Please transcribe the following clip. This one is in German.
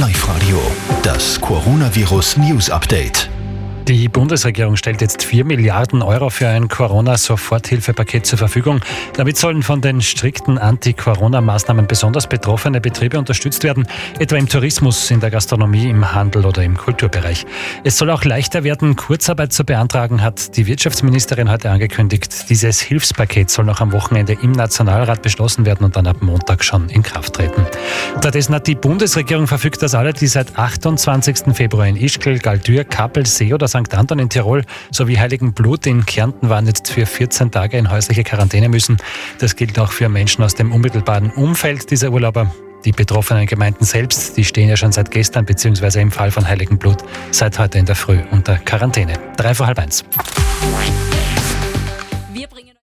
Live Radio, das Coronavirus News Update. Die Bundesregierung stellt jetzt 4 Milliarden Euro für ein Corona-Soforthilfepaket zur Verfügung. Damit sollen von den strikten Anti-Corona-Maßnahmen besonders betroffene Betriebe unterstützt werden, etwa im Tourismus, in der Gastronomie, im Handel oder im Kulturbereich. Es soll auch leichter werden, Kurzarbeit zu beantragen, hat die Wirtschaftsministerin heute angekündigt. Dieses Hilfspaket soll noch am Wochenende im Nationalrat beschlossen werden und dann ab Montag schon in Kraft treten. Stattdessen hat die Bundesregierung verfügt, dass alle, die seit 28. Februar in Ischgl, Galtür, Kappel, See oder St. Anton in Tirol sowie Heiligenblut in Kärnten waren jetzt für 14 Tage in häusliche Quarantäne müssen. Das gilt auch für Menschen aus dem unmittelbaren Umfeld dieser Urlauber. Die betroffenen Gemeinden selbst, die stehen ja schon seit gestern beziehungsweise im Fall von Heiligenblut seit heute in der Früh unter Quarantäne. Drei vor halb eins.